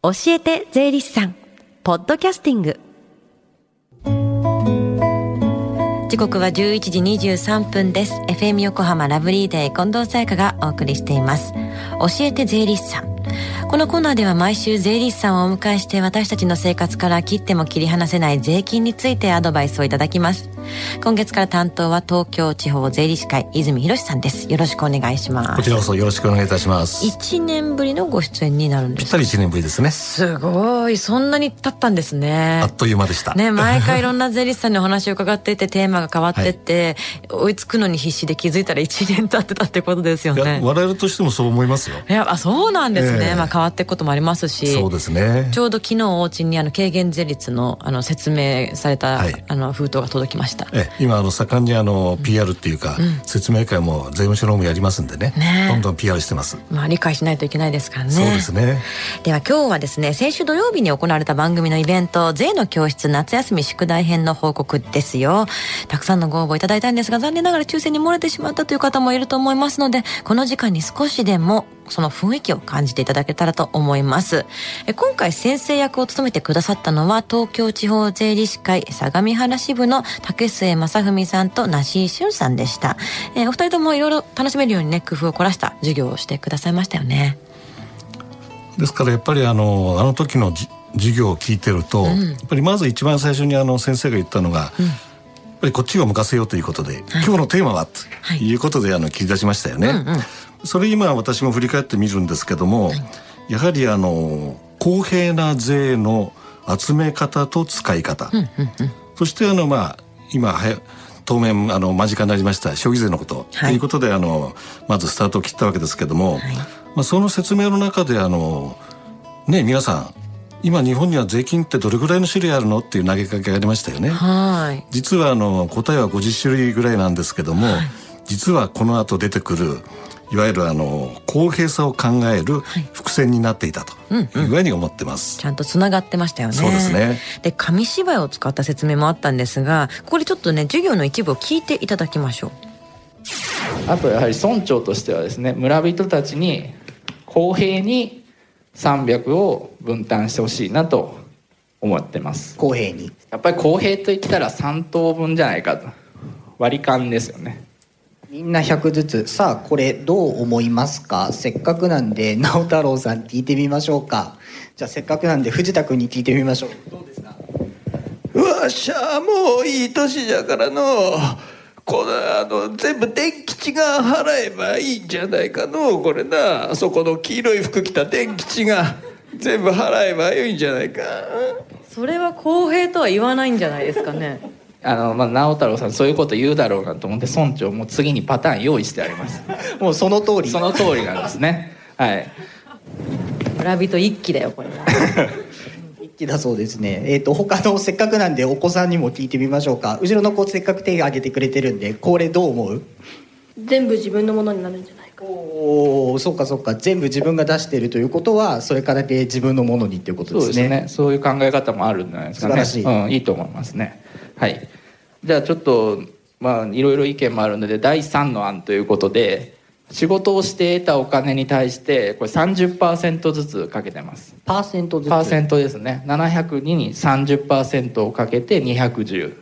教えて税理士さん。ポッドキャスティング。時刻は11時23分です。FM 横浜ラブリーデー近藤沙耶香がお送りしています。教えて税理士さん。このコーナーでは毎週税理士さんをお迎えして私たちの生活から切っても切り離せない税金についてアドバイスをいただきます。今月から担当は東京地方税理士会泉博さんです。よろしくお願いします。こちらこそよろしくお願いいたします。1年ぶりのご出演になるんですぴったり1年ぶりですね。すごい。そんなに経ったんですね。あっという間でした。ね毎回いろんな税理士さんにお話を伺っててテーマが変わってって、はい、追いつくのに必死で気づいたら1年経ってたってことですよね。我々としてもそう思いますよ。いやあそうなんですね、えー、まあ変わっていくこともありますしそうですね。ちょうど昨日お家にあの軽減税率のあの説明された、はい、あの封筒が届きましたえ今あの盛んにあの PR っていうか、うん、説明会も税務署の方もやりますんでね。ね。どんどん PR してます。まあ理解しないといけないですからね。そうですね。では今日はですね先週土曜日に行われた番組のイベント税の教室夏休み宿題編の報告ですよ。たくさんのご応募いただいたんですが残念ながら抽選に漏れてしまったという方もいると思いますのでこの時間に少しでもその雰囲気を感じていただけたらと思います。今回先生役を務めてくださったのは東京地方税理士会相模原支部の竹末正文さんと梨井俊さんでした。えー、お二人ともいろいろ楽しめるようにね工夫を凝らした授業をしてくださいましたよね。ですからやっぱりあのあの時の授業を聞いてると、うん、やっぱりまず一番最初にあの先生が言ったのが、うん、やっぱりこっちを向かせようということで、はい、今日のテーマはということであの切り出しましたよね。うんうんそれ今私も振り返ってみるんですけども、はい、やはりあの公平な税の集め方と使い方、うんうんうん、そしてあのまあ今は当面あの間近になりました消費税のこと、はい、ということであのまずスタートを切ったわけですけども、はい、まあ、その説明の中であのね皆さん今日本には税金ってどれぐらいの種類あるのっていう投げかけがありましたよね。はい、実はあの答えは50種類ぐらいなんですけども、はい、実はこの後出てくるいわゆるあの公平さを考える伏線になっていたというふうに思ってます、ちゃんとつながってましたよね。そうですね。で紙芝居を使った説明もあったんですがここでちょっとね授業の一部を聞いていただきましょう。あとやはり村長としてはですね村人たちに公平に300を分担してほしいなと思ってます。公平に。やっぱり公平と言ったら3等分じゃないかと。割り勘ですよねみんな100ずつ。さあこれどう思いますか？せっかくなんで直太朗さん聞いてみましょうか。じゃあせっかくなんで藤田君に聞いてみましょう。どうですか？わしゃもういい年じゃからの。このあの全部電吉が払えばいいんじゃないかの。これな。あそこの黄色い服着た電吉が全部払えばいいんじゃないか。それは公平とは言わないんじゃないですかねあの、まあ、直太朗さんそういうこと言うだろうなと思って村長も次にパターン用意してあります。もうその通り。その通りなんですね。はい。村人一揆だよこれ。一揆だそうですね。えっ、ー、と他のせっかくなんでお子さんにも聞いてみましょうか。後ろの子せっかく手を挙げてくれてるんでこれどう思う？全部自分のものになるんじゃないか。おおそうかそうか。全部自分が出しているということはそれからで自分のものにっていうことですね。そうですね。そういう考え方もあるんじゃないですかね。素晴らしい、うん、いいと思いますねはい。じゃあちょっとまあいろいろ意見もあるので第3の案ということで仕事をして得たお金に対してこれ30%ずつかけてます。パーセントずつ。パーセントですね。702に30%をかけて210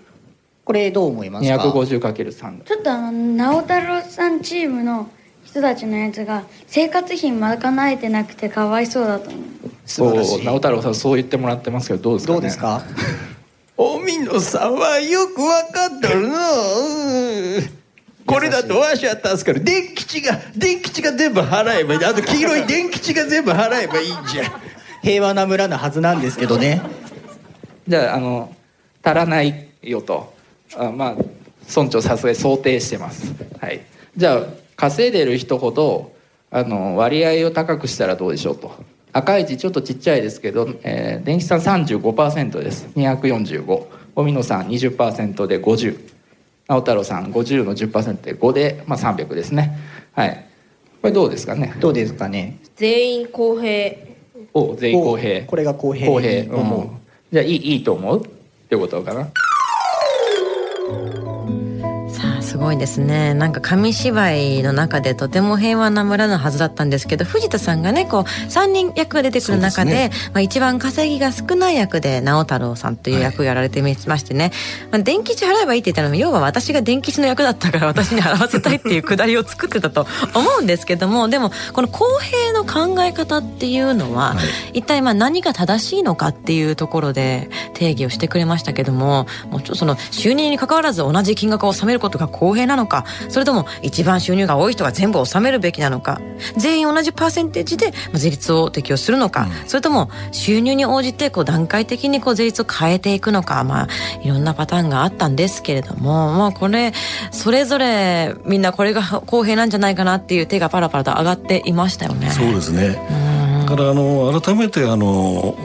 これどう思いますか？250×3 ちょっとあの直太朗さんチームの人たちのやつが生活費賄えてなくてかわいそうだと思う。そう直太朗さんそう言ってもらってますけどどうですか、ね、どうですか？おみのさんはよくわかっとるの。これだとわしは助かる。電吉が電吉が全部払えばいい。あと黄色い電吉が全部払えばいいんじゃ平和な村のはずなんですけどね。じゃああの足らないよと。あまあ村長さすがに想定してます。はい。じゃあ稼いでる人ほどあの割合を高くしたらどうでしょうと赤い字ちょっとちっちゃいですけど、えー、電気さん35%です。245荻野さん20%で50直太朗さん50の10%で5で、まあ、300ですね。はい。これどうですかね？どうですかね？全員公平。お全員公平。これが公平。公平、うん、じゃあいいいいと思う？ってことかな？ごいですね。なんか紙芝居の中でとても平和な村のはずだったんですけど藤田さんがねこう3人役が出てくる中で、ね、まあ、一番稼ぎが少ない役で直太朗さんという役をやられてましてね、はい、まあ、電気賃払えばいいって言ったのも要は私が電気賃の役だったから私に払わせたいっていうくだりを作ってたと思うんですけどもでもこの公平の考え方っていうのは、はい、一体まあ何が正しいのかっていうところで定義をしてくれましたけどももうちょっとその収入に関わらず同じ金額を納めることが公平なのかそれとも一番収入が多い人が全部納めるべきなのか全員同じパーセンテージで税率を適用するのか、うん、それとも収入に応じてこう段階的にこう税率を変えていくのかまあいろんなパターンがあったんですけれどもまあこれそれぞれみんなこれが 公平なんじゃないかなっていう手がパラパラと上がっていましたよね。そうですね。だからあの改めてあの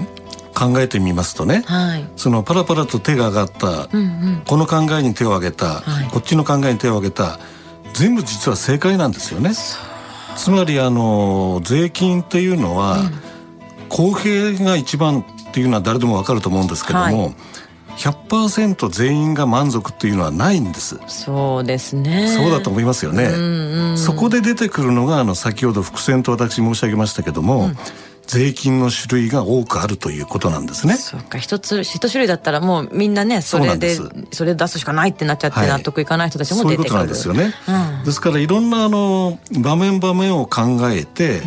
考えてみますとね、はい、そのパラパラと手が上がった、うんうん、この考えに手を挙げた、はい、こっちの考えに手を挙げた全部実は正解なんですよね。つまりあの税金っていうのは、うん、公平が一番っていうのは誰でもわかると思うんですけども、はい。100%全員が満足っていうのはないんです。そうですね。そうだと思いますよね、うんうん、そこで出てくるのがあの先ほど伏線と私申し上げましたけども、うん税金の種類が多くあるということなんですね。そうか一つ一種類だったらもうみんなねそれでそれ出すしかないってなっちゃって納得いかない人たちも出てくる、はい、そういうことなんですよね。うん、ですからいろんなあの場面場面を考えて、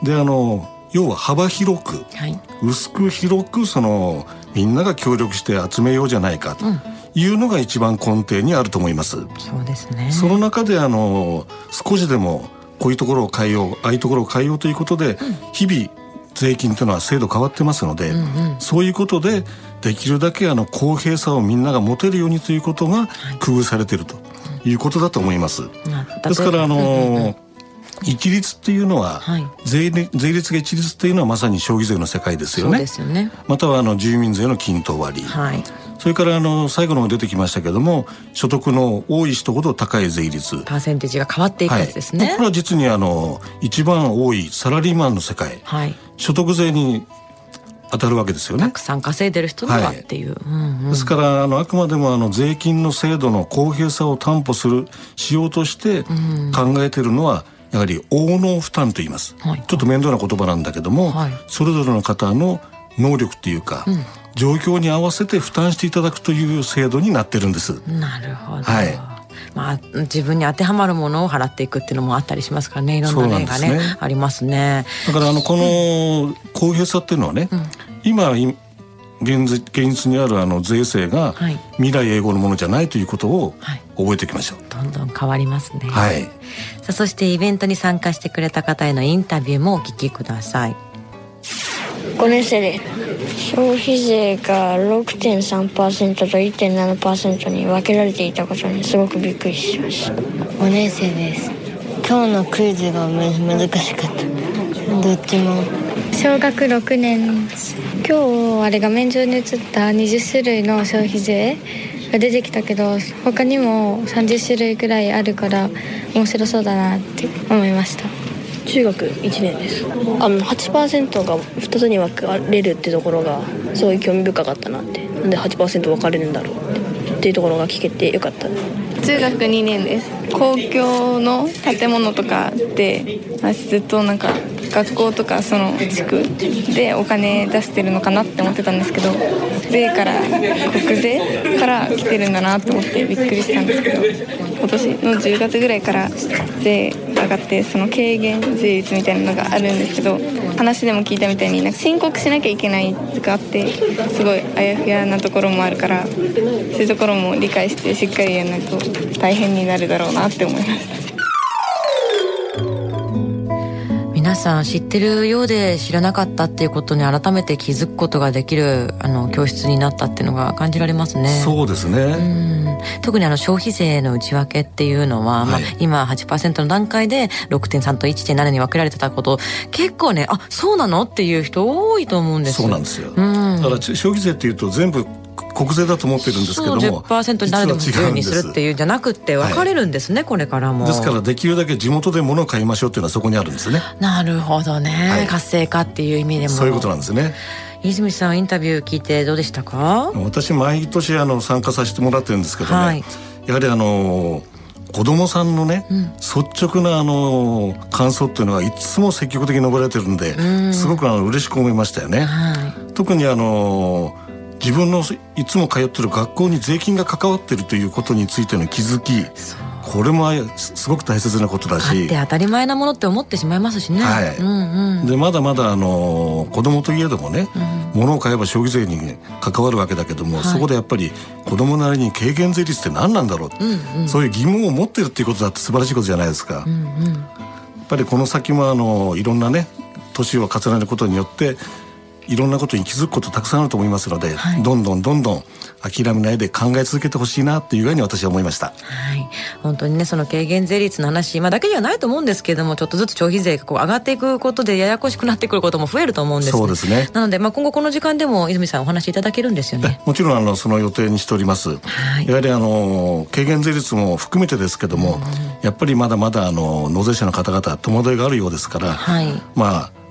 うん、であの要は幅広く、はい、薄く広くそのみんなが協力して集めようじゃないかというのが一番根底にあると思います。そうですね。その中であの少しでもこういうところを変えようああいうところを変えようということで、日々税金というのは制度変わってますので、うんうん、そういうことでできるだけあの公平さをみんなが持てるようにということが工夫されているということだと思います。ですからあの一律っていうのは、はい、税税率が一律っていうのはまさに消費税の世界ですよね。よね。またはあの住民税の均等割、はい、それからあの最後の出てきましたけども所得の多い人ほど高い税率。パーセンテージが変わっていくやつですね、はい、これは実にあの一番多いサラリーマンの世界、はい、所得税に当たるわけですよね。たくさん稼いでる人はっていう。はい。うんうん、ですからあのあくまでもあの税金の制度の公平さを担保するしようとして考えているのは、やはり応能負担と言います、はい、ちょっと面倒な言葉なんだけども、はい、それぞれの方の能力っていうか、うん、状況に合わせて負担していただくという制度になってるんです。なるほど。はい。まあ、自分に当てはまるものを払っていくっていうのもあったりしますからね。いろんな例がね、ね、ありますね。だからあのこの公平さっていうのはね、うん、今現実現実にあるあの税制が未来永劫のものじゃないということを覚えておきましょう、はい、どんどん変わりますね。はい。さあそしてイベントに参加してくれた方へのインタビューもお聞きください。5年生で消費税が6.3%と1.7%に分けられていたことにすごくびっくりしました。5年生です。今日のクイズが難しかった。どっちも。小学6年今日あれ画面上に映った20種類の消費税が出てきたけど他にも30種類くらいあるから面白そうだなって思いました中学1年です。あの8%が2つに分かれるってところがすごい興味深かったなって。なんで8%分かれるんだろうってっていうところが聞けてよかった。中学2年です。公共の建物とかでずっとなんか学校とかその地区でお金出してるのかなって思ってたんですけど税から国税から来てるんだなと思ってびっくりしたんですけど今年の10月ぐらいから税上がってその軽減税率みたいなのがあるんですけど話でも聞いたみたいになんか申告しなきゃいけないとかあってすごいあやふやなところもあるからそういうところも理解してしっかりやらないと大変になるだろうなって思いました。さん知ってるようで知らなかったっていうことに改めて気づくことができるあの教室になったっていうのが感じられますね。そうですね。特にあの消費税の内訳っていうのは、はい、まあ、今8%の段階で6.3と1.7に分けられてたこと。結構ねあそうなの？っていう人多いと思うんですそうなんですよ。だから消費税っていうと全部国税だと思ってるんですけどもそう10%に誰でも自由にするっていうんじゃなくて分かれるんですね、はい、これからも。ですからできるだけ地元で物を買いましょうっていうのはそこにあるんですね。なるほどね、はい、活性化っていう意味でも。そういうことなんですね泉さんインタビュー聞いてどうでしたか？私毎年あの参加させてもらってるんですけどね、はい、やはりあの子供さんのね、うん、率直なあの感想っていうのはいつも積極的に述べられてるんで、うん、すごくあの嬉しく思いましたよね。はい、特にあの自分のいつも通ってる学校に税金が関わってるということについての気づきこれもすごく大切なことだし。当たり前なものって思ってしまいますしね、はい、うんうん、でまだまだあの子供といえどもね、うん、物を買えば消費税に関わるわけだけども、はい、そこでやっぱり子供なりに軽減税率って何なんだろう、うんうん、そういう疑問を持ってるっていうことだって素晴らしいことじゃないですか、うんうん、やっぱりこの先もあのいろんなね年を重ねることによっていろんなことに気づくことたくさんあると思いますので、はい、どんどんどんどん諦めないで考え続けてほしいなっていうふうに私は思いました。はい。本当にね、その軽減税率の話、まあだけではないと思うんですけれども、ちょっとずつ消費税がこう上がっていくことでややこしくなってくることも増えると思うんです、ね、そうですね。なので、まあ今後この時間でも泉さんお話しいただけるんですよね。もちろんあのその予定にしております。はい、やはりあの軽減税率も含めてですけども、うん、やっぱりまだまだあの納税者の方々戸惑いがあるようですから、はい、まあ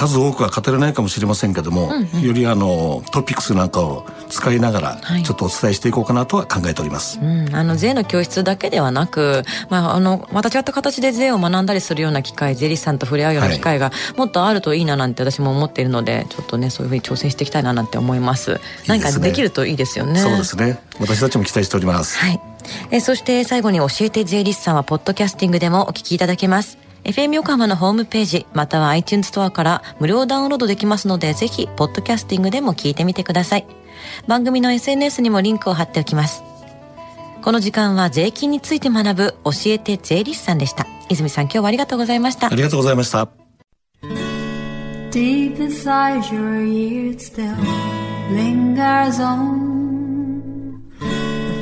数多くは語れないかもしれませんけども、うんうん、よりあのトピックスなんかを使いながら、ちょっとお伝えしていこうかなとは考えております。はい、うん、あの税の教室だけではなく、まああのまた違った形で税を学んだりするような機会、税理士さんと触れ合うような機会がもっとあるといいななんて私も思っているので、ちょっとねそういうふうに挑戦していきたいななんて思います。いいすね、何かできるといいですよね。そうですね。私たちも期待しております。はい。えそして最後に教えて税理士さんはポッドキャスティングでもお聞きいただけます。FM 横浜のホームページ、または iTunes ストアから無料ダウンロードできますので、ぜひ、ポッドキャスティングでも聞いてみてください。番組の SNS にもリンクを貼っておきます。この時間は税金について学ぶ教えて税理士さんでした。泉さん、今日はありがとうございました。ありがとうございました。Deep inside your ears still lingers on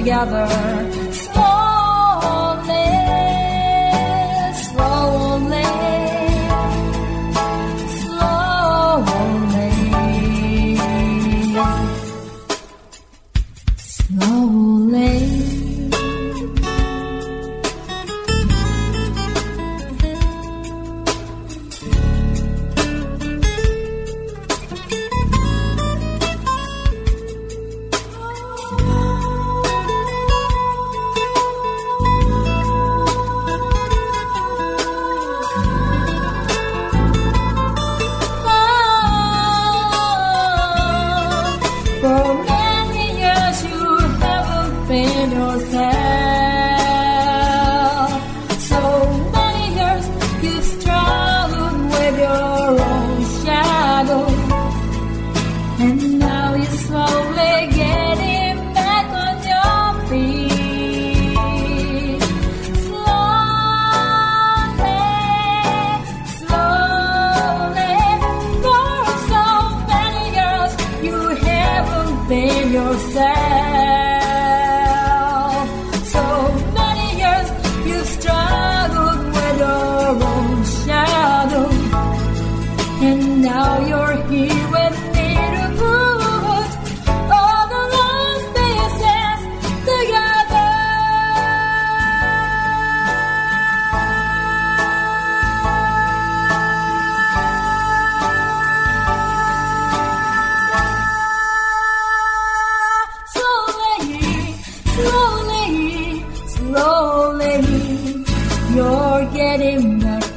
together your own shadow, and now you're here. queremos